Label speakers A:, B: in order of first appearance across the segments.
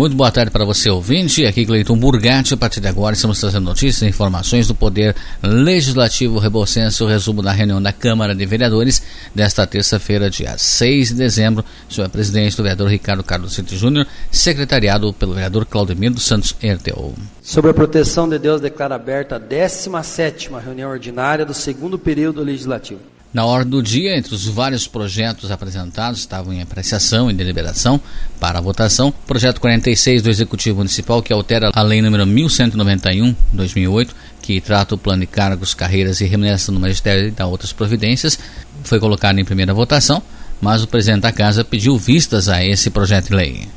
A: Muito boa tarde para você, ouvinte. Aqui Cleiton Burgatti. A partir de agora estamos trazendo notícias e informações do Poder Legislativo Rebocense, o resumo da reunião da Câmara de Vereadores desta terça-feira, dia 6 de dezembro. A presidente do vereador Ricardo Carlos Cinto Júnior, secretariado pelo vereador Claudemir dos Santos Ertel.
B: Sobre a proteção de Deus, declara aberta a 17 reunião ordinária do segundo período legislativo.
A: Na ordem do dia, entre os vários projetos apresentados, estavam em apreciação e deliberação para votação, projeto 46 do Executivo Municipal, que altera a Lei número 1191-2008, que trata o plano de cargos, carreiras e remuneração do magistério e da outras providências, foi colocado em primeira votação, mas o presidente da Casa pediu vistas a esse projeto de lei.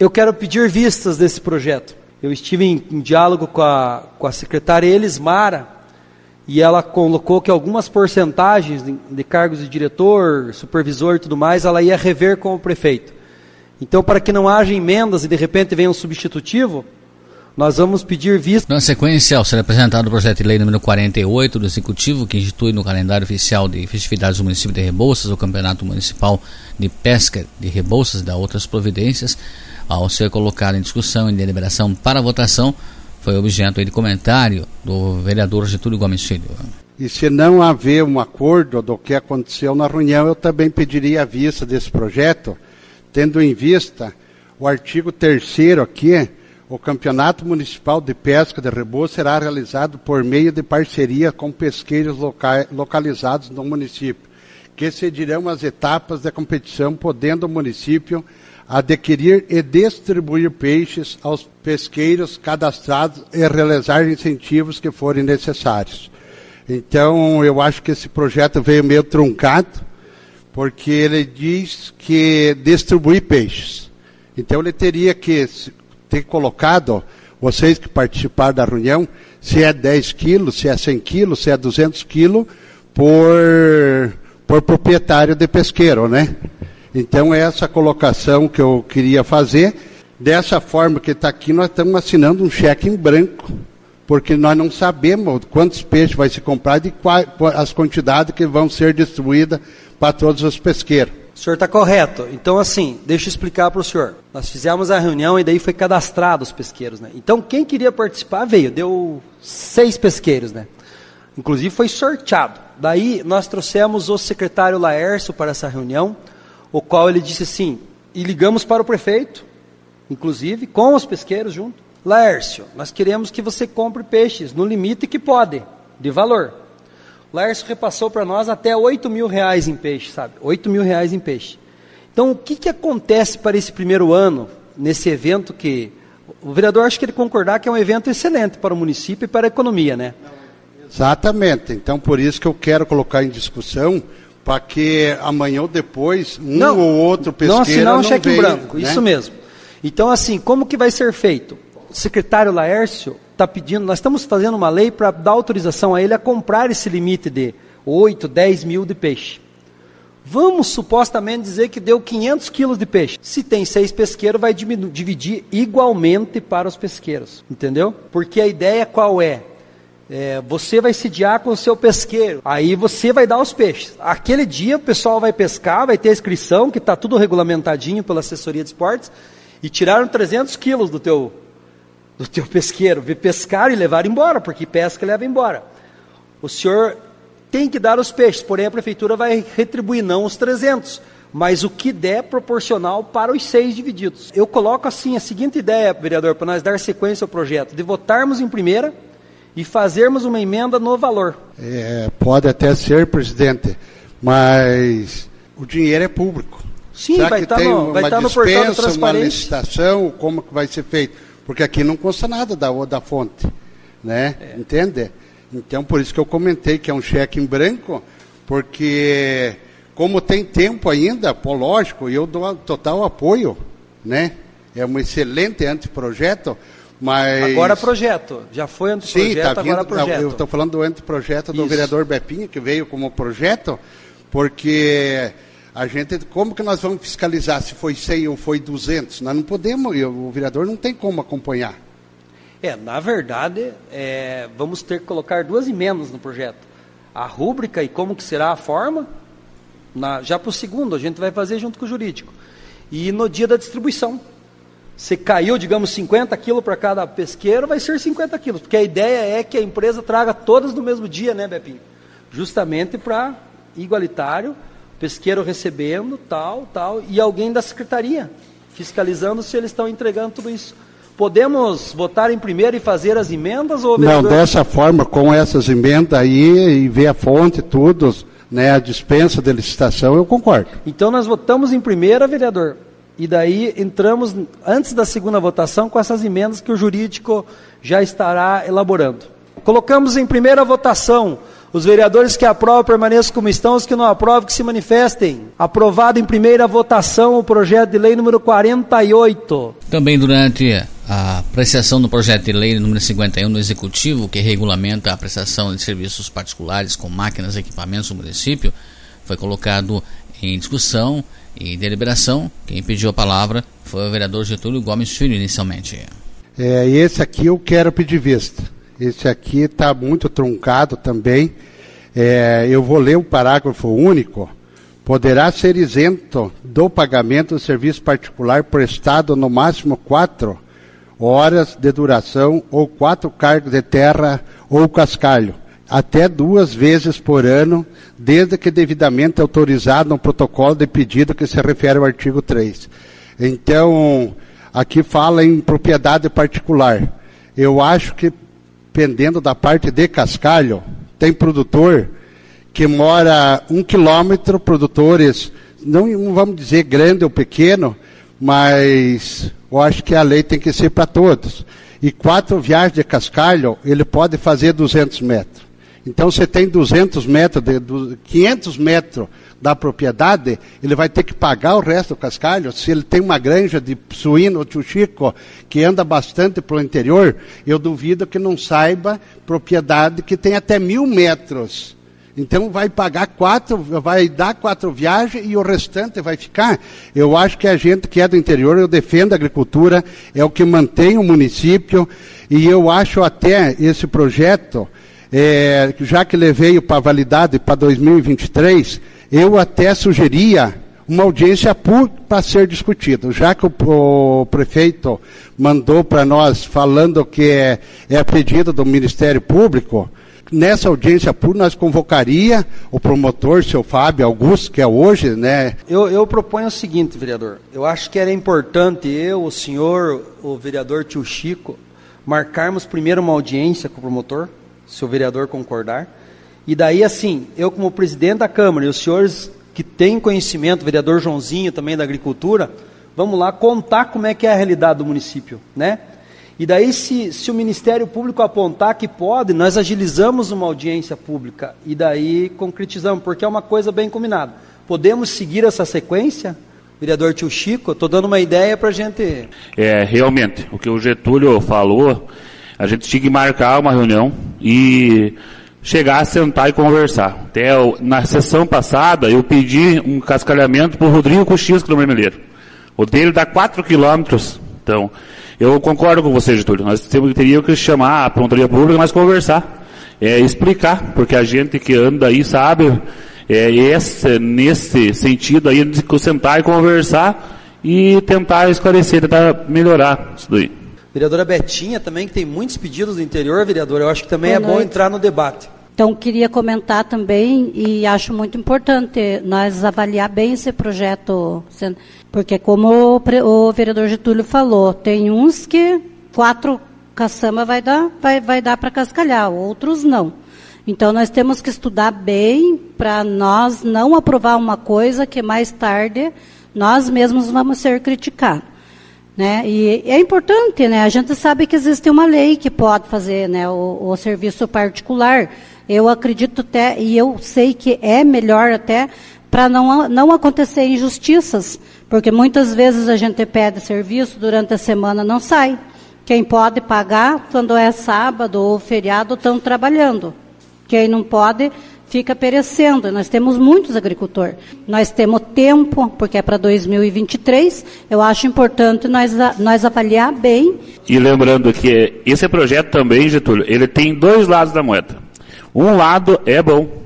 B: Eu quero pedir vistas desse projeto. Eu estive em, em diálogo com a, com a secretária Elismara, e ela colocou que algumas porcentagens de, cargos de diretor, supervisor e tudo mais, ela ia rever com o prefeito. Então, para que não haja emendas e de repente venha um substitutivo, nós vamos pedir vista.
A: Na sequência, ao ser apresentado o projeto de lei número 48 do Executivo, que institui no calendário oficial de festividades do município de Rebouças o Campeonato Municipal de Pesca de Rebouças e da outras providências, ao ser colocado em discussão e deliberação para votação, foi objeto de comentário do vereador Getúlio Gomes Filho.
C: E se não haver um acordo do que aconteceu na reunião, eu também pediria a vista desse projeto, tendo em vista o artigo 3 aqui, o Campeonato Municipal de Pesca de Rebo será realizado por meio de parceria com pesqueiros loca localizados no município, que cedirão as etapas da competição, podendo o município adquirir e distribuir peixes aos pesqueiros cadastrados e realizar incentivos que forem necessários. Então, eu acho que esse projeto veio meio truncado, porque ele diz que distribuir peixes. Então, ele teria que ter colocado, vocês que participaram da reunião, se é 10 quilos, se é 100 quilos, se é 200 quilos, por, por proprietário de pesqueiro, né? Então, essa colocação que eu queria fazer, dessa forma que está aqui, nós estamos assinando um cheque em branco, porque nós não sabemos quantos peixes vai ser comprado e quais as quantidades que vão ser distribuídas para todos os pesqueiros.
B: O senhor está correto. Então, assim, deixa eu explicar para o senhor. Nós fizemos a reunião e daí foi cadastrado os pesqueiros, né? Então, quem queria participar veio. Deu seis pesqueiros, né? Inclusive foi sorteado. Daí, nós trouxemos o secretário Laércio para essa reunião o qual ele disse assim, e ligamos para o prefeito, inclusive, com os pesqueiros junto. Laércio, nós queremos que você compre peixes no limite que pode, de valor. Laércio repassou para nós até 8 mil reais em peixe, sabe? 8 mil reais em peixe. Então, o que, que acontece para esse primeiro ano, nesse evento que... O vereador acho que ele concordar que é um evento excelente para o município e para a economia, né?
C: Exatamente. Então, por isso que eu quero colocar em discussão para que amanhã ou depois um
B: não,
C: ou outro pesqueiro
B: não assinar um
C: não
B: cheque
C: veio,
B: em branco,
C: né?
B: isso mesmo. Então, assim, como que vai ser feito? O secretário Laércio está pedindo, nós estamos fazendo uma lei para dar autorização a ele a comprar esse limite de 8, 10 mil de peixe. Vamos supostamente dizer que deu 500 quilos de peixe. Se tem seis pesqueiros, vai dividir igualmente para os pesqueiros. Entendeu? Porque a ideia qual é? É, você vai sediar com o seu pesqueiro, aí você vai dar os peixes. Aquele dia o pessoal vai pescar, vai ter a inscrição, que está tudo regulamentadinho pela assessoria de esportes, e tiraram 300 quilos do teu, do teu pesqueiro, pescar e levar embora, porque pesca leva embora. O senhor tem que dar os peixes, porém a prefeitura vai retribuir não os 300, mas o que der proporcional para os seis divididos. Eu coloco assim a seguinte ideia, vereador, para nós dar sequência ao projeto, de votarmos em primeira, e fazermos uma emenda no valor.
C: É, pode até ser, presidente, mas o dinheiro é público.
B: Sim,
C: Será
B: vai estar
C: tem
B: no, vai
C: uma
B: estar no
C: dispensa,
B: portal da
C: uma
B: transparência.
C: licitação, como que vai ser feito? Porque aqui não consta nada da, da fonte, né?
B: É.
C: Entende? Então, por isso que eu comentei que é um cheque em branco, porque como tem tempo ainda, pô, lógico, eu dou total apoio, né? É um excelente anteprojeto, mas...
B: Agora projeto. Já foi
C: Sim,
B: anteprojeto,
C: tá vindo,
B: agora projeto.
C: Eu estou falando do anteprojeto do
B: Isso.
C: vereador Bepinha, que veio como projeto, porque a gente, como que nós vamos fiscalizar se foi 100 ou foi 200? Nós não podemos, eu- o vereador não tem como acompanhar.
B: É, na verdade, é, vamos ter que colocar duas emendas no projeto. A rúbrica e como que será a forma, na- já para o segundo, a gente vai fazer junto com o jurídico. E no dia da distribuição. Se caiu, digamos, 50 quilos para cada pesqueiro, vai ser 50 quilos. Porque a ideia é que a empresa traga todas no mesmo dia, né, Bepinho? Justamente para igualitário, pesqueiro recebendo, tal, tal, e alguém da secretaria fiscalizando se eles estão entregando tudo isso. Podemos votar em primeiro e fazer as emendas? Ou
C: Não, dessa forma, com essas emendas aí, e ver a fonte, tudo, né, a dispensa de licitação, eu concordo.
B: Então nós votamos em primeira, vereador, e daí entramos antes da segunda votação com essas emendas que o jurídico já estará elaborando. Colocamos em primeira votação os vereadores que aprovam permaneçam como estão, os que não aprovam que se manifestem. Aprovado em primeira votação o projeto de lei número 48.
A: Também durante a apreciação do projeto de lei número 51 do Executivo, que regulamenta a prestação de serviços particulares com máquinas e equipamentos do município, foi colocado em discussão e deliberação. Quem pediu a palavra foi o vereador Getúlio Gomes Filho, inicialmente.
C: É, esse aqui eu quero pedir vista. Esse aqui está muito truncado também. É, eu vou ler o parágrafo único. Poderá ser isento do pagamento do serviço particular prestado no máximo quatro horas de duração ou quatro cargas de terra ou cascalho, até duas vezes por ano, desde que devidamente autorizado no protocolo de pedido que se refere ao artigo 3. Então, aqui fala em propriedade particular. Eu acho que dependendo da parte de cascalho, tem produtor que mora um quilômetro, produtores, não vamos dizer grande ou pequeno, mas eu acho que a lei tem que ser para todos. E quatro viagens de cascalho, ele pode fazer 200 metros. Então, você tem 200 metros, de, 500 metros da propriedade, ele vai ter que pagar o resto do cascalho. Se ele tem uma granja de suíno ou chico que anda bastante para o interior, eu duvido que não saiba propriedade que tem até mil metros. Então vai pagar quatro, vai dar quatro viagens e o restante vai ficar. Eu acho que a gente que é do interior, eu defendo a agricultura, é o que mantém o município, e eu acho até esse projeto, é, já que levei para validade para 2023, eu até sugeria uma audiência para ser discutido, já que o, o prefeito mandou para nós falando que é, é pedido do Ministério Público, nessa audiência pública nós convocaria o promotor, seu Fábio Augusto, que é hoje, né?
B: Eu, eu proponho o seguinte, vereador. Eu acho que era importante eu, o senhor, o vereador tio Chico, marcarmos primeiro uma audiência com o promotor, se o vereador concordar. E daí, assim, eu como presidente da Câmara e os senhores que têm conhecimento, o vereador Joãozinho também da Agricultura, vamos lá contar como é que é a realidade do município, né? E daí, se, se o Ministério Público apontar que pode, nós agilizamos uma audiência pública e daí concretizamos, porque é uma coisa bem combinada. Podemos seguir essa sequência? Vereador Tio Chico, estou dando uma ideia para a gente.
D: É, realmente, o que o Getúlio falou, a gente tinha que marcar uma reunião e chegar sentar e conversar. Até na sessão passada, eu pedi um cascalhamento para o Rodrigo Coxisco do Vermelheiro. O dele dá 4 quilômetros. Então, eu concordo com você, Getúlio. Nós teríamos que chamar a promotoria pública, mas conversar. É, explicar, porque a gente que anda aí sabe, é, esse, nesse sentido aí, de sentar e conversar e tentar esclarecer, tentar melhorar isso daí.
B: Vereadora Betinha também, que tem muitos pedidos do interior, vereador, eu acho que também Boa é noite. bom entrar no debate.
E: Então, queria comentar também, e acho muito importante nós avaliar bem esse projeto, porque como o, vereador Getúlio falou, tem uns que quatro caçamba vai dar, vai, vai dar para cascalhar, outros não. Então, nós temos que estudar bem para nós não aprovar uma coisa que mais tarde nós mesmos vamos ser criticados. Né? E é importante, né? A gente sabe que existe uma lei que pode fazer né, o, o serviço particular, eu acredito até, e eu sei que é melhor até, para não, não acontecer injustiças, porque muitas vezes a gente pede serviço durante a semana não sai. Quem pode pagar quando é sábado ou feriado estão trabalhando. Quem não pode fica perecendo. Nós temos muitos agricultores. Nós temos tempo, porque é para 2023. Eu acho importante nós, nós avaliar bem.
D: E lembrando que esse projeto também, Getúlio, ele tem dois lados da moeda. Um lado é bom.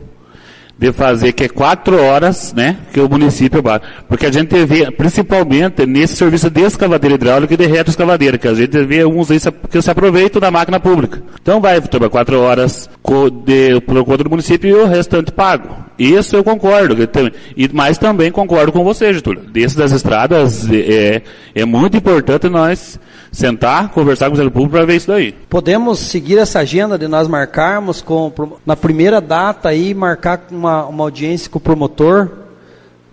D: De fazer, que é quatro horas, né, que o município bate. Porque a gente vê, principalmente nesse serviço de escavadeira hidráulica e de retroescavadeira, que a gente vê uns aí que se aproveitam da máquina pública. Então vai tomar quatro horas de, por conta do município e o restante pago. Isso eu concordo. E, mas também concordo com você, Getúlio. Desse das estradas, é, é muito importante nós sentar, conversar com o Ministério Público para ver isso daí.
B: Podemos seguir essa agenda de nós marcarmos com, na primeira data aí, marcar uma, uma audiência com o promotor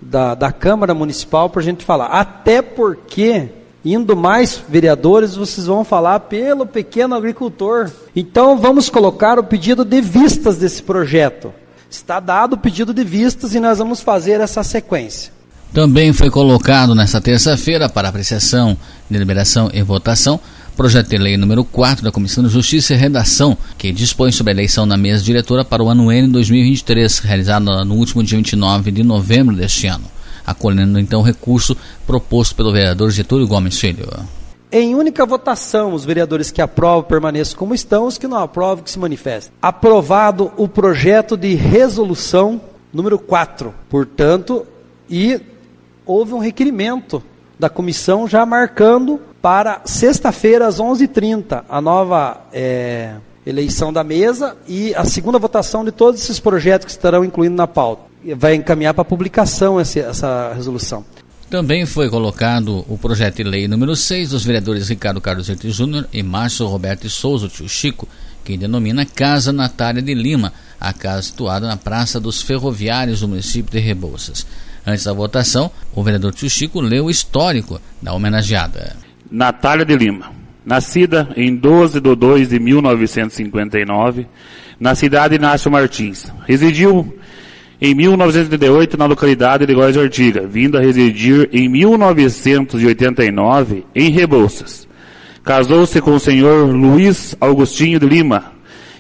B: da, da Câmara Municipal para a gente falar. Até porque, indo mais vereadores, vocês vão falar pelo pequeno agricultor. Então vamos colocar o pedido de vistas desse projeto. Está dado o pedido de vistas e nós vamos fazer essa sequência.
A: Também foi colocado nesta terça-feira para apreciação, deliberação e votação projeto de lei número 4 da Comissão de Justiça e Redação, que dispõe sobre a eleição da mesa diretora para o ano N 2023, realizada no último dia 29 de novembro deste ano, acolhendo então o recurso proposto pelo vereador Getúlio Gomes Filho.
B: Em única votação, os vereadores que aprovam permaneçam como estão, os que não aprovam que se manifestem. Aprovado o projeto de resolução número 4. Portanto, e houve um requerimento da comissão já marcando para sexta-feira às 11h30 a nova é, eleição da mesa e a segunda votação de todos esses projetos que estarão incluindo na pauta. Vai encaminhar para publicação essa, essa resolução.
A: Também foi colocado o projeto de lei número 6 dos vereadores Ricardo Carlos Erte Júnior e Márcio Roberto Souza, tio Chico, que denomina Casa Natália de Lima, a casa situada na Praça dos Ferroviários do município de Rebouças. Antes da votação, o vereador Tio Chico leu o histórico da homenageada.
D: Natália de Lima, nascida em 12 de 2 de 1959, na cidade de Inácio Martins. Residiu em 1988 na localidade de Góis Ortiga, vindo a residir em 1989 em Rebouças. Casou-se com o senhor Luiz Augustinho de Lima,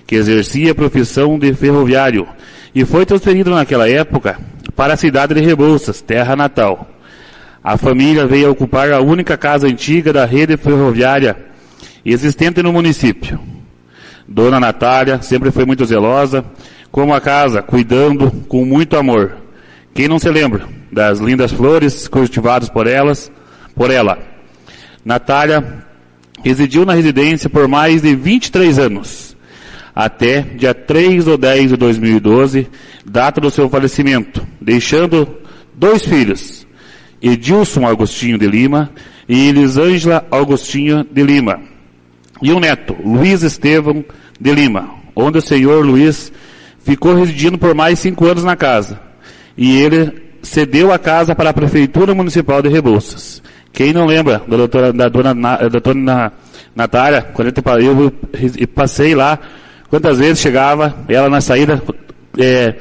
D: que exercia a profissão de ferroviário, e foi transferido naquela época para a cidade de Rebouças, terra natal. A família veio ocupar a única casa antiga da rede ferroviária existente no município. Dona Natália sempre foi muito zelosa com a casa, cuidando com muito amor. Quem não se lembra das lindas flores cultivadas por elas, por ela? Natália residiu na residência por mais de 23 anos até dia 3 de 10 de 2012, data do seu falecimento, deixando dois filhos, Edilson Agostinho de Lima e Elisângela Agostinho de Lima, e um neto, Luiz Estevão de Lima, onde o senhor Luiz ficou residindo por mais cinco anos na casa, e ele cedeu a casa para a Prefeitura Municipal de Rebouças. Quem não lembra da, doutora, da dona, da dona Natália, quando eu passei lá Quantas vezes chegava, ela na saída, é,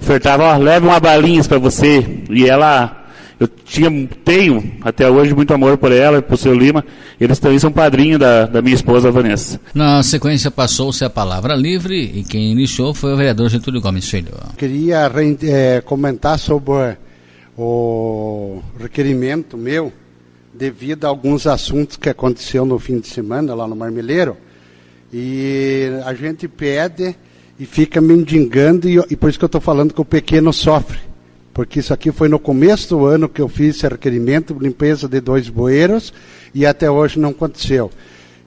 D: ofertava, ó, leve uma balinhas para você. E ela, eu tinha, tenho até hoje muito amor por ela e por seu Lima. Eles também são padrinhos da, da minha esposa Vanessa.
A: Na sequência passou-se a palavra livre e quem iniciou foi o vereador Getúlio Gomes Filho.
C: Queria é, comentar sobre o requerimento meu devido a alguns assuntos que aconteceu no fim de semana lá no Marmeleiro e a gente pede e fica mendigando, e, e por isso que eu estou falando que o pequeno sofre. Porque isso aqui foi no começo do ano que eu fiz esse requerimento, limpeza de dois bueiros, e até hoje não aconteceu.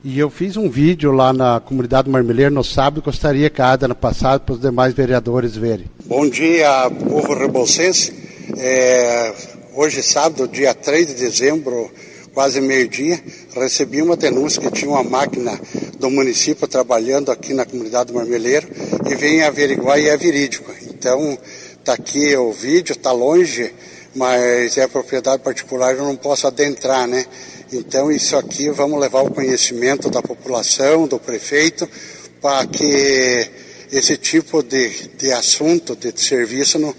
C: E eu fiz um vídeo lá na comunidade Marmeleiro no sábado, gostaria que a Ada passado para os demais vereadores verem.
F: Bom dia, povo rebolsense. É, hoje, sábado, dia 3 de dezembro, quase meio-dia, recebi uma denúncia que tinha uma máquina do município trabalhando aqui na comunidade Marmeleiro e vem averiguar e é verídico. Então, está aqui o vídeo, está longe, mas é propriedade particular, eu não posso adentrar, né? Então, isso aqui vamos levar ao conhecimento da população, do prefeito, para que esse tipo de, de assunto, de serviço, não,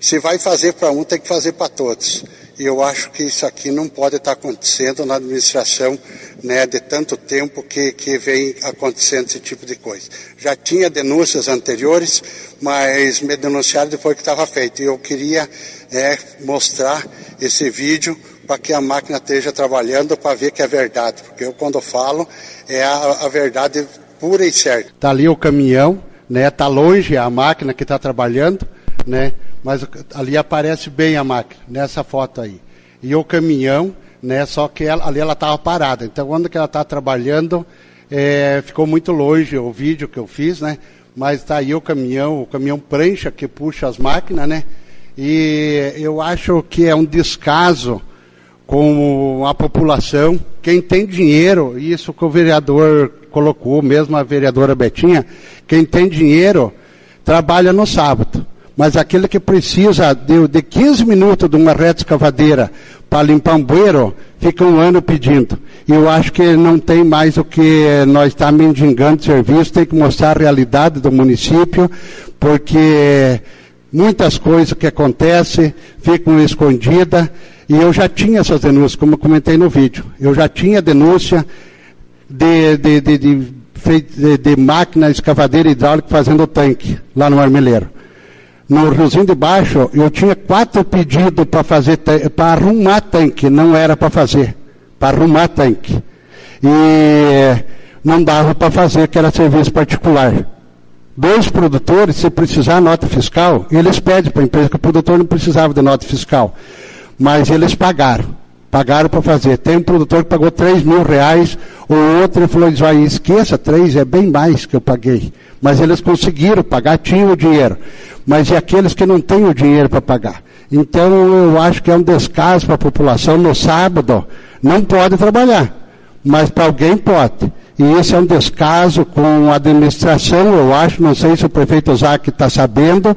F: se vai fazer para um, tem que fazer para todos. E eu acho que isso aqui não pode estar acontecendo na administração né, de tanto tempo que, que vem acontecendo esse tipo de coisa. Já tinha denúncias anteriores, mas me denunciaram depois que estava feito. E eu queria é, mostrar esse vídeo para que a máquina esteja trabalhando para ver que é verdade. Porque eu, quando falo, é a, a verdade pura e certa.
C: Está ali o caminhão, né? Está longe a máquina que está trabalhando né? Mas ali aparece bem a máquina, nessa foto aí. E o caminhão, né? Só que ela, ali ela estava parada. Então, quando que ela está trabalhando, é, ficou muito longe o vídeo que eu fiz, né? Mas está aí o caminhão, o caminhão prancha que puxa as máquinas, né? E eu acho que é um descaso com a população. Quem tem dinheiro, isso que o vereador colocou, mesmo a vereadora Betinha, quem tem dinheiro trabalha no sábado. Mas aquele que precisa de, de 15 minutos de uma reta escavadeira para limpar um bueiro, fica um ano pedindo. E eu acho que não tem mais o que nós estar tá mendigando serviço, tem que mostrar a realidade do município, porque muitas coisas que acontecem ficam escondidas. E eu já tinha essas denúncias, como eu comentei no vídeo. Eu já tinha denúncia de, de, de, de, de máquina escavadeira hidráulica fazendo tanque lá no Armeleiro. No Riozinho de Baixo, eu tinha quatro pedidos para fazer, para arrumar tanque, não era para fazer, para arrumar tanque. E não dava para fazer, que era serviço particular. Dois produtores, se precisar nota fiscal, eles pedem para a empresa, que o produtor não precisava de nota fiscal. Mas eles pagaram. Pagaram para fazer. Tem um produtor que pagou 3 mil reais, o outro falou, vai, esqueça, 3 é bem mais que eu paguei. Mas eles conseguiram pagar, tinham o dinheiro. Mas e aqueles que não têm o dinheiro para pagar? Então eu acho que é um descaso para a população no sábado. Não pode trabalhar, mas para alguém pode. E esse é um descaso com a administração, eu acho, não sei se o prefeito Zac está sabendo,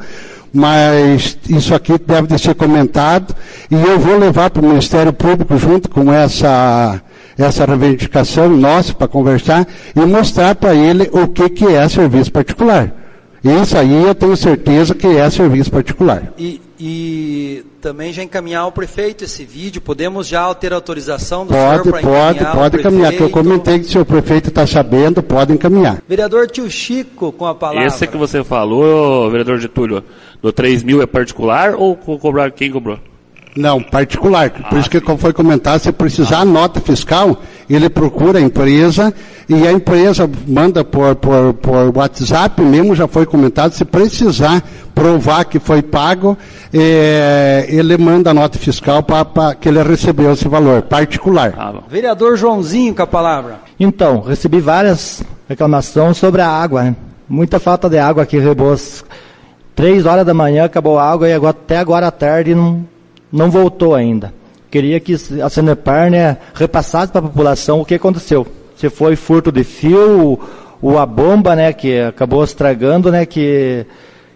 C: mas isso aqui deve de ser comentado e eu vou levar para o Ministério Público junto com essa essa reivindicação nossa para conversar e mostrar para ele o que, que é serviço particular. Isso aí eu tenho certeza que é serviço particular.
B: E, e também já encaminhar ao prefeito esse vídeo, podemos já ter autorização do
C: pode, senhor para encaminhar Pode, pode encaminhar, que eu comentei que o prefeito está sabendo, pode encaminhar.
B: Vereador Tio Chico, com a palavra.
D: Esse que você falou, vereador Getúlio, do 3 mil é particular ou cobrar quem cobrou?
C: Não, particular. Por ah, isso que sim. foi comentado, se precisar ah. nota fiscal, ele procura a empresa e a empresa manda por, por, por WhatsApp, mesmo já foi comentado, se precisar provar que foi pago, é, ele manda a nota fiscal para que ele recebeu esse valor, particular. Ah,
B: Vereador Joãozinho com a palavra.
G: Então, recebi várias reclamações sobre a água, né? Muita falta de água aqui em Rebos. Três horas da manhã acabou a água e agora, até agora à tarde não não voltou ainda. Queria que a Sanepar né, repassasse para a população o que aconteceu. Se foi furto de fio, ou a bomba, né, que acabou estragando, né, que,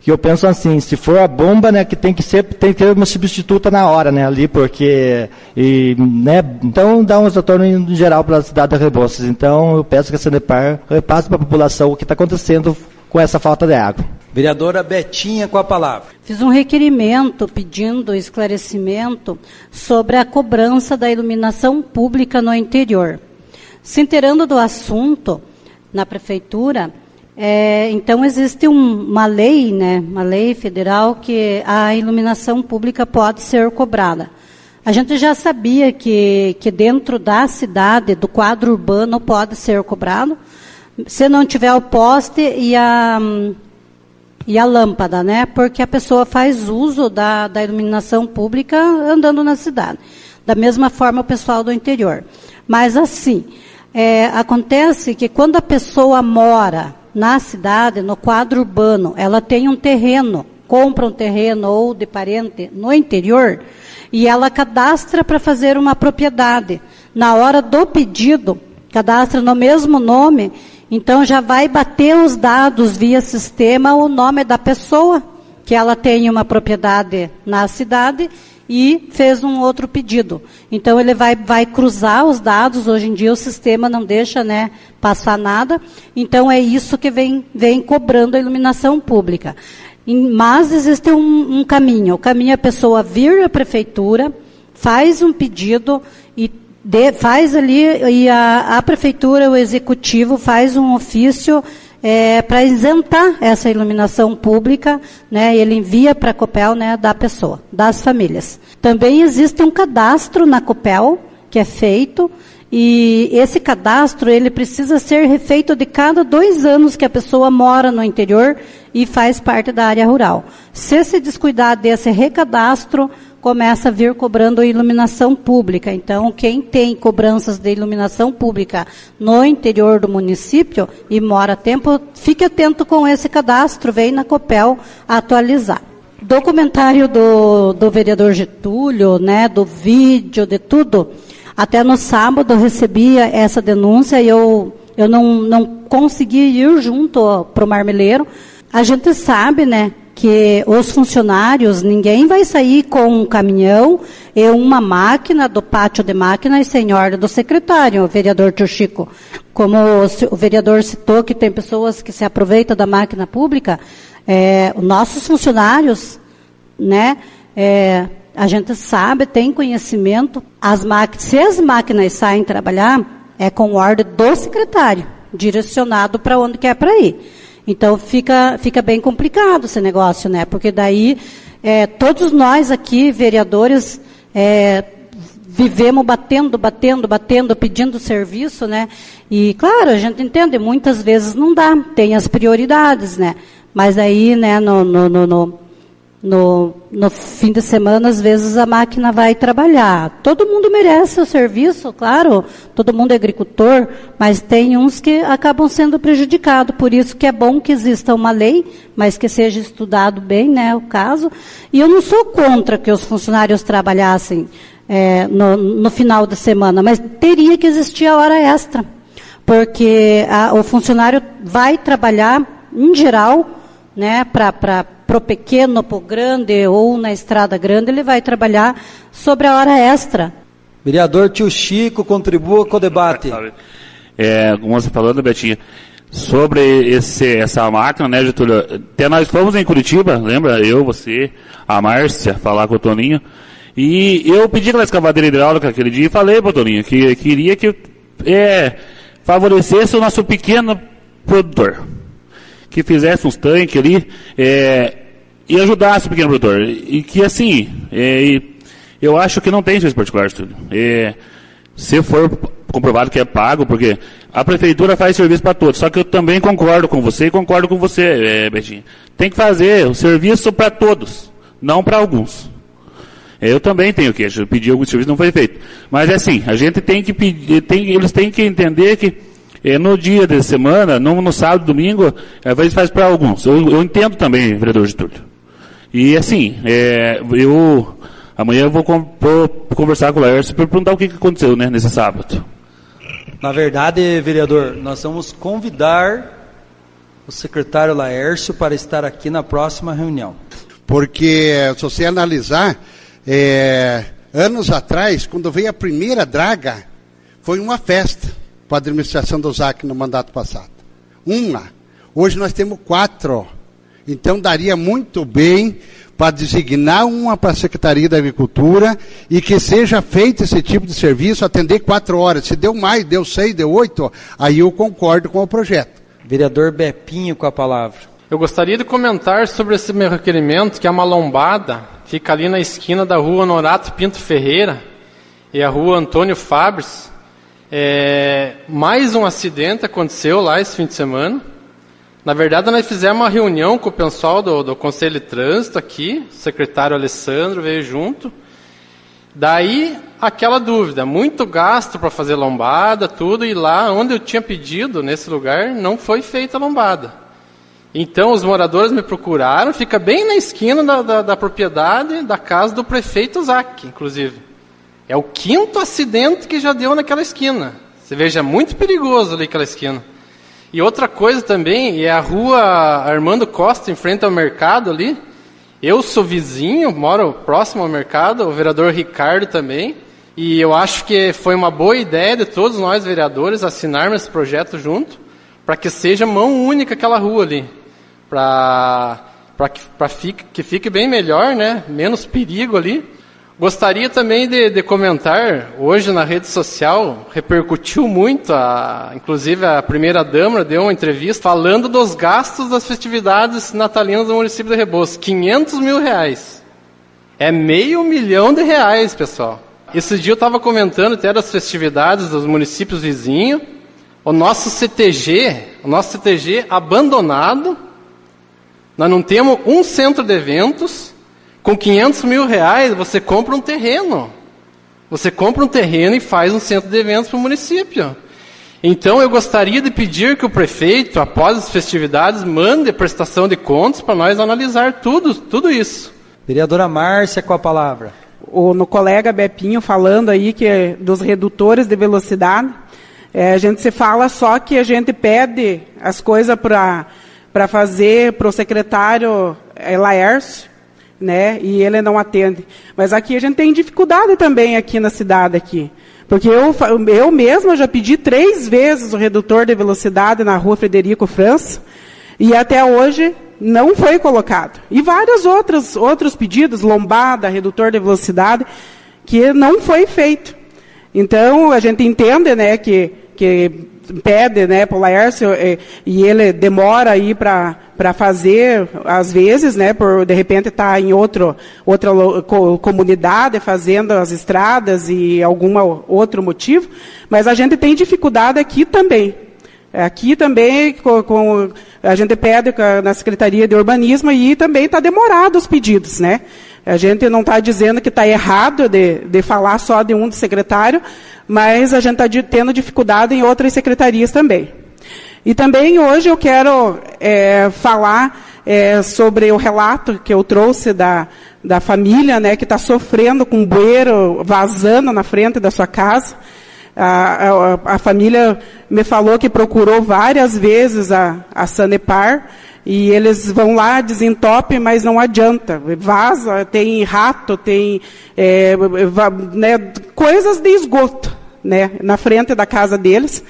G: que eu penso assim, se for a bomba, né, que tem que ser, tem que ter uma substituta na hora, né, ali, porque, e, né, então dá um retorno em geral para a cidade de Rebouças. Então eu peço que a Sanepar repasse para a população o que está acontecendo com essa falta de água.
B: Vereadora Betinha com a palavra.
E: Fiz um requerimento pedindo esclarecimento sobre a cobrança da iluminação pública no interior. Se inteirando do assunto na prefeitura, é, então existe um, uma lei, né, uma lei federal que a iluminação pública pode ser cobrada. A gente já sabia que, que dentro da cidade, do quadro urbano, pode ser cobrado, se não tiver o poste e a, e a lâmpada, né? Porque a pessoa faz uso da, da iluminação pública andando na cidade. Da mesma forma o pessoal do interior. Mas assim, é, acontece que quando a pessoa mora na cidade, no quadro urbano, ela tem um terreno, compra um terreno ou de parente no interior, e ela cadastra para fazer uma propriedade. Na hora do pedido, cadastra no mesmo nome então já vai bater os dados via sistema o nome da pessoa, que ela tem uma propriedade na cidade e fez um outro pedido. Então ele vai, vai cruzar os dados, hoje em dia o sistema não deixa né, passar nada, então é isso que vem, vem cobrando a iluminação pública. Mas existe um, um caminho, o caminho é a pessoa vir à prefeitura, faz um pedido de, faz ali, e a, a, prefeitura, o executivo, faz um ofício é, para isentar essa iluminação pública, né, ele envia para a COPEL né, da pessoa, das famílias. Também existe um cadastro na COPEL, que é feito, E esse cadastro, ele precisa ser refeito de cada dois anos que a pessoa mora no interior e faz parte da área rural. Se se descuidar desse recadastro, começa a vir cobrando iluminação pública. Então, quem tem cobranças de iluminação pública no interior do município e mora tempo, fique atento com esse cadastro, vem na COPEL atualizar. Documentário do, do vereador Getúlio, né, do vídeo, de tudo. Até no sábado eu recebia essa denúncia e eu, eu não, não consegui ir junto para o marmeleiro. A gente sabe, né, que os funcionários, ninguém vai sair com um caminhão e uma máquina do pátio de máquinas sem ordem do secretário, o vereador Tio Chico. Como o vereador citou que tem pessoas que se aproveitam da máquina pública, é, nossos funcionários, né, é, a gente sabe, tem conhecimento, as máquinas, se as máquinas saem trabalhar, é com ordem do secretário, direcionado para onde quer para ir. Então fica, fica bem complicado esse negócio, né? Porque daí é, todos nós aqui, vereadores, é, vivemos batendo, batendo, batendo, pedindo serviço, né? E claro, a gente entende, muitas vezes não dá, tem as prioridades, né? Mas aí, né, no, no, no, no no, no fim de semana, às vezes a máquina vai trabalhar. Todo mundo merece o serviço, claro, todo mundo é agricultor, mas tem uns que acabam sendo prejudicados. Por isso que é bom que exista uma lei, mas que seja estudado bem, né, o caso. E eu não sou contra que os funcionários trabalhassem é, no, no final de semana, mas teria que existir a hora extra, porque a, o funcionário vai trabalhar, em geral, né, para para o pequeno, para o grande ou na estrada grande, ele vai trabalhar sobre a hora extra.
B: Vereador Tio Chico, contribua com o debate.
D: É, como você falando, Betinha, sobre esse, essa máquina, né, Getúlio? Até nós fomos em Curitiba, lembra? Eu, você, a Márcia, falar com o Toninho. E eu pedi aquela escavadeira hidráulica aquele dia e falei para o Toninho que queria que é, favorecesse o nosso pequeno produtor que fizesse uns tanques ali é, e ajudasse o pequeno produtor. E que assim, é, eu acho que não tem serviço particular, Estúdio. É, se for comprovado que é pago, porque a prefeitura faz serviço para todos. Só que eu também concordo com você e concordo com você, é, Betinho. Tem que fazer o serviço para todos, não para alguns. É, eu também tenho queixa, pedir algum serviço não foi feito. Mas é assim, a gente tem que pedir, tem, eles têm que entender que é, no dia de semana, no, no sábado, domingo, às vezes faz para alguns. Eu, eu, entendo também, vereador Getúlio. E assim, é, eu amanhã eu vou, vou, conversar com o Laércio para perguntar o que, que aconteceu né, nesse sábado.
B: Na verdade, vereador, nós vamos convidar o secretário Laércio para estar aqui na próxima reunião.
C: Porque, se você analisar, é, anos atrás, quando veio a primeira draga, foi uma festa para a administração do ZAC no mandato passado. Uma. Hoje nós temos quatro. Então daria muito bem para designar uma para a Secretaria da Agricultura e que seja feito esse tipo de serviço, atender quatro horas. Se deu mais, deu seis, deu oito, aí eu concordo com o projeto.
B: Vereador Bepinho com a palavra.
H: Eu gostaria de comentar sobre esse meu requerimento, que é uma lombada, fica ali na esquina da rua Norato Pinto Ferreira e a rua Antônio Fabres. É, mais um acidente aconteceu lá esse fim de semana. Na verdade, nós fizemos uma reunião com o pessoal do, do Conselho de Trânsito aqui, o secretário Alessandro veio junto. Daí, aquela dúvida, muito gasto para fazer lombada, tudo, e lá onde eu tinha pedido, nesse lugar, não foi feita a lombada. Então, os moradores me procuraram, fica bem na esquina da, da, da propriedade da casa do prefeito Zac, inclusive. É o quinto acidente que já deu naquela esquina. Você veja, é muito perigoso ali aquela esquina. E outra coisa também é a rua Armando Costa, em frente ao mercado ali. Eu sou vizinho, moro próximo ao mercado, o vereador Ricardo também. E eu acho que foi uma boa ideia de todos nós vereadores assinarmos esse projeto junto, para que seja mão única aquela rua ali. Para que, fique, que fique bem melhor, né? Menos perigo ali. Gostaria também de, de, comentar, hoje na rede social, repercutiu muito, a, inclusive a primeira dama deu uma entrevista falando dos gastos das festividades natalinas do município de Rebouças, 500 mil reais. É meio milhão de reais, pessoal. esse dia eu estava comentando até das festividades dos municípios vizinhos. O nosso CTG, o nosso CTG abandonado. Nós não temos um centro de eventos. Com 500 mil reais, você compra um terreno. Você compra um terreno e faz um centro de eventos para o município. Então eu gostaria de pedir que o prefeito, após as festividades, mande prestação de contas para nós analisar tudo, tudo isso.
B: Vereadora Márcia, com a palavra.
I: O, no colega Bepinho falando aí que dos redutores de velocidade, é, a gente se fala só que a gente pede as coisas para fazer para o secretário é, Laércio, né? E ele não atende. Mas aqui a gente tem dificuldade também aqui na cidade aqui. Porque eu, eu mesma já pedi três vezes o redutor de velocidade na rua Frederico França, e até hoje não foi colocado. E vários outros, outros pedidos, lombada, redutor de velocidade, que não foi feito. Então, a gente entende né, que, que pede né, para o Laércio e, e, ele demora aí para fazer, às vezes, né, por de repente estar tá em outro, outra co comunidade fazendo as estradas e algum outro motivo, mas a gente tem dificuldade aqui também. Aqui também, com, com, a gente pede na Secretaria de Urbanismo e também está demorado os pedidos, né? A gente não está dizendo que está errado de, de falar só de um secretário, mas a gente está tendo dificuldade em outras secretarias também. E também hoje eu quero é, falar é, sobre o relato que eu trouxe da, da família, né, que está sofrendo com um bueiro vazando na frente da sua casa. A, a, a, família me falou que procurou várias vezes a, a Sanepar e eles vão lá, desentope, mas não adianta. Vaza, tem rato, tem é, né, coisas de esgoto né, na frente da casa deles.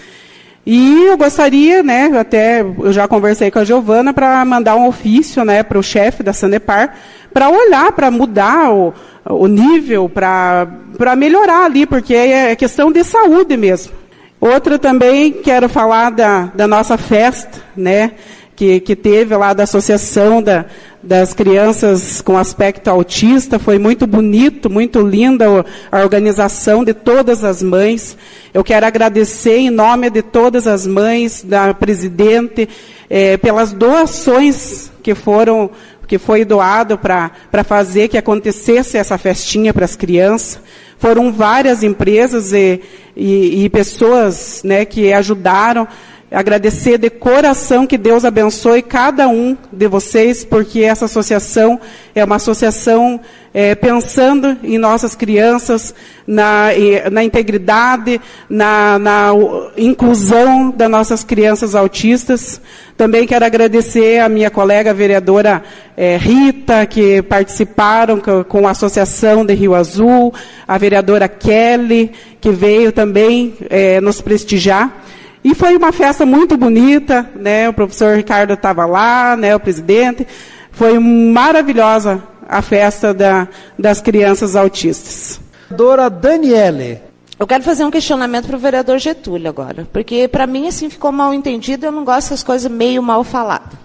I: E eu gostaria, né, até eu já conversei com a Giovana para mandar um ofício, né, para o chefe da Sanepar, para olhar, para mudar o, o nível, para melhorar ali, porque é questão de saúde mesmo. Outra também quero falar da, da nossa festa, né, que, que teve lá da Associação da, das Crianças com Aspecto Autista. Foi muito bonito, muito linda a organização de todas as mães. Eu quero agradecer em nome de todas as mães, da presidente, eh, pelas doações que foram que foi doado para fazer que acontecesse essa festinha para as crianças. Foram várias empresas e, e, e pessoas né, que ajudaram agradecer de coração que Deus abençoe cada um de vocês, porque essa associação é uma associação é, pensando em nossas crianças, na, na integridade, na, na inclusão das nossas crianças autistas. Também quero agradecer a minha colega vereadora é, Rita, que participaram com, com a Associação de Rio Azul, a vereadora Kelly, que veio também é, nos prestigiar. E foi uma festa muito bonita, né? O professor Ricardo estava lá, né? O presidente. Foi maravilhosa a festa da, das crianças autistas.
B: Dora Daniele.
J: Eu quero fazer um questionamento para o vereador Getúlio agora, porque para mim assim ficou mal entendido, eu não gosto das coisas meio mal faladas.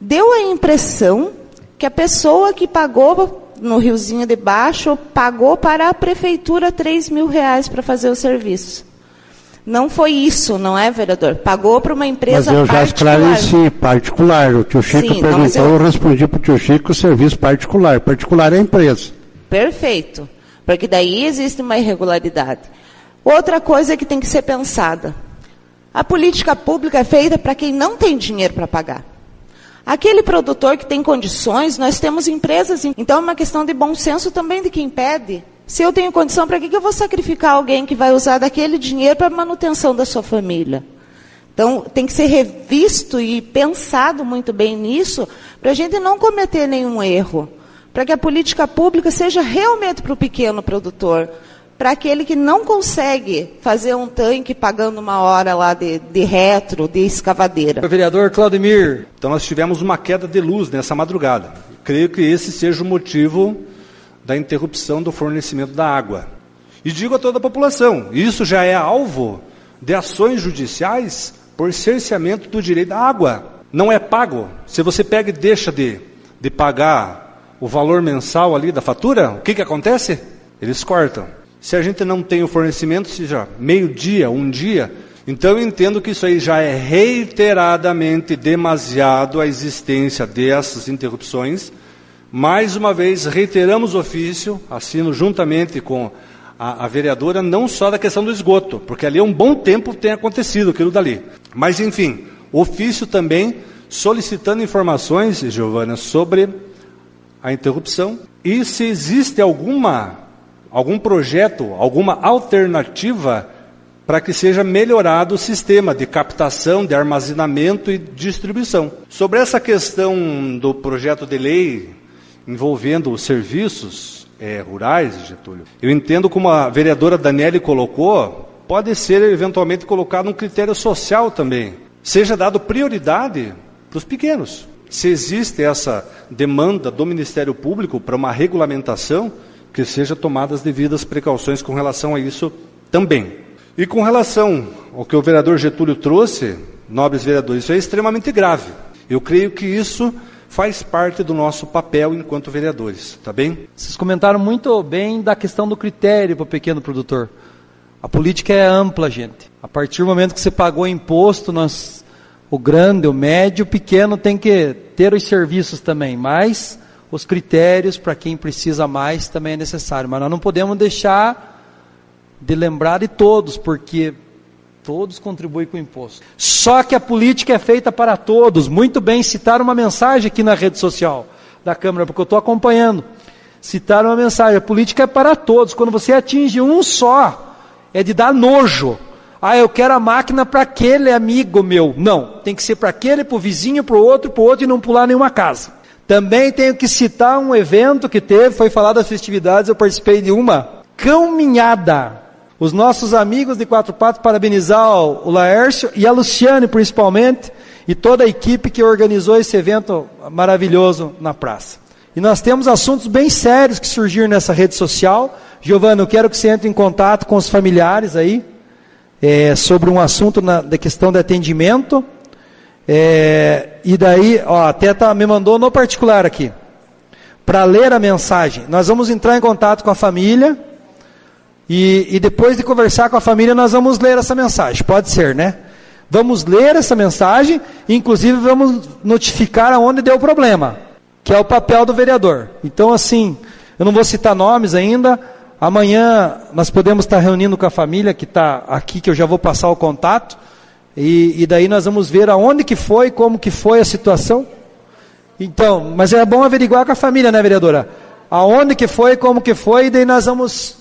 J: Deu a impressão que a pessoa que pagou no Riozinho de Baixo pagou para a prefeitura 3 mil reais para fazer o serviço. Não foi isso, não é, vereador? Pagou para uma empresa particular.
C: Mas eu já esclareci, particular. O tio Chico Sim, perguntou, eu... eu respondi para o tio Chico serviço particular. Particular é empresa.
J: Perfeito. Porque daí existe uma irregularidade. Outra coisa que tem que ser pensada. A política pública é feita para quem não tem dinheiro para pagar. Aquele produtor que tem condições, nós temos empresas. Então é uma questão de bom senso também de quem pede. Se eu tenho condição, para que, que eu vou sacrificar alguém que vai usar daquele dinheiro para manutenção da sua família? Então, tem que ser revisto e pensado muito bem nisso, para a gente não cometer nenhum erro. Para que a política pública seja realmente para o pequeno produtor, para aquele que não consegue fazer um tanque pagando uma hora lá de, de retro, de escavadeira.
K: Vereador Claudemir, então nós tivemos uma queda de luz nessa madrugada. Creio que esse seja o motivo da interrupção do fornecimento da água. E digo a toda a população: isso já é alvo de ações judiciais por cerceamento do direito à água. Não é pago. Se você pega e deixa de, de pagar o valor mensal ali da fatura, o que, que acontece? Eles cortam. Se a gente não tem o fornecimento, seja meio-dia, um dia, então eu entendo que isso aí já é reiteradamente demasiado a existência dessas interrupções. Mais uma vez, reiteramos o ofício, assino juntamente com a, a, vereadora, não só da questão do esgoto, porque ali há um bom tempo tem acontecido aquilo dali. Mas, enfim, ofício também solicitando informações, Giovana, sobre a interrupção e se existe alguma algum projeto, alguma alternativa para que seja melhorado o sistema de captação, de armazenamento e distribuição. Sobre essa questão do projeto de lei envolvendo os serviços é, rurais, Getúlio, eu entendo como a vereadora Daniele colocou, pode ser eventualmente colocado um critério social também. Seja dado prioridade para os pequenos. Se existe essa demanda do Ministério Público para uma regulamentação, que seja tomadas devidas precauções com relação a isso também. E com relação ao que o vereador Getúlio trouxe, nobres vereadores, isso é extremamente grave. Eu creio que isso faz parte do nosso papel enquanto vereadores, tá bem?
B: Vocês comentaram muito bem da questão do critério para o pequeno produtor. A política é ampla, gente. A partir do momento que você pagou imposto, nós o grande, o médio, o pequeno tem que ter os serviços também, mas os critérios para quem precisa mais também é necessário. Mas nós não podemos deixar de lembrar de todos, porque todos contribuem com o imposto. Só que a política é feita para todos. Muito bem, citaram uma mensagem aqui na rede social da Câmara, porque eu estou acompanhando. Citaram uma mensagem: a política é para todos. Quando você atinge um só, é de dar nojo. Ah, eu quero a máquina para aquele amigo meu. Não, tem que ser para aquele, para o vizinho, para o outro, para o outro e não pular nenhuma casa. Também tenho que citar um evento que teve, foi falado das festividades, eu participei de uma caminhada. Os nossos amigos de Quatro Patos parabenizar o Laércio e a Luciane principalmente e toda a equipe que organizou esse evento maravilhoso na praça. E nós temos assuntos bem sérios que surgiram nessa rede social. Giovana, eu quero que você entre em contato com os familiares aí, é, sobre um assunto na, da questão de atendimento. É, e daí, ó, até tá, me mandou no particular aqui, para ler a mensagem. Nós vamos entrar em contato com a família e, e depois de conversar com a família, nós vamos ler essa mensagem. Pode ser, né? Vamos ler essa mensagem, inclusive vamos notificar aonde deu o problema, que é o papel do vereador. Então, assim, eu não vou citar nomes ainda, Amanhã nós podemos estar reunindo com a família que está aqui, que eu já vou passar o contato. E, e, daí nós vamos ver aonde que foi, como que foi a situação. Então, mas é bom averiguar com a família, né, vereadora? Aonde que foi, como que foi, e daí nós vamos,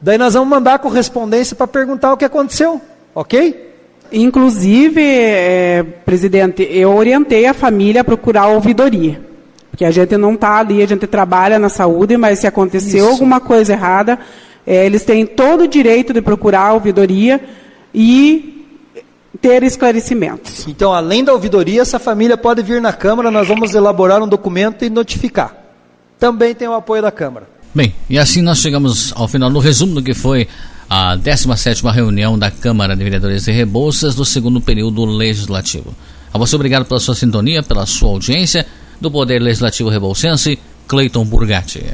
B: daí nós vamos mandar correspondência para perguntar o que aconteceu, ok?
I: Inclusive, é, presidente, eu orientei a família a procurar a ouvidoria. Porque a gente não está ali, a gente trabalha na saúde, mas se aconteceu Isso. alguma coisa errada, é, eles têm todo o direito de procurar a ouvidoria e ter esclarecimentos.
B: Então, além da ouvidoria, essa família pode vir na Câmara, nós vamos elaborar um documento e notificar. Também tem o apoio da Câmara.
A: Bem, e assim nós chegamos ao final do resumo do que foi a 17ª reunião da Câmara de Vereadores de Rebouças do segundo período legislativo. A você obrigado pela sua sintonia, pela sua audiência do Poder Legislativo Rebolsense, Cleiton Burgatti.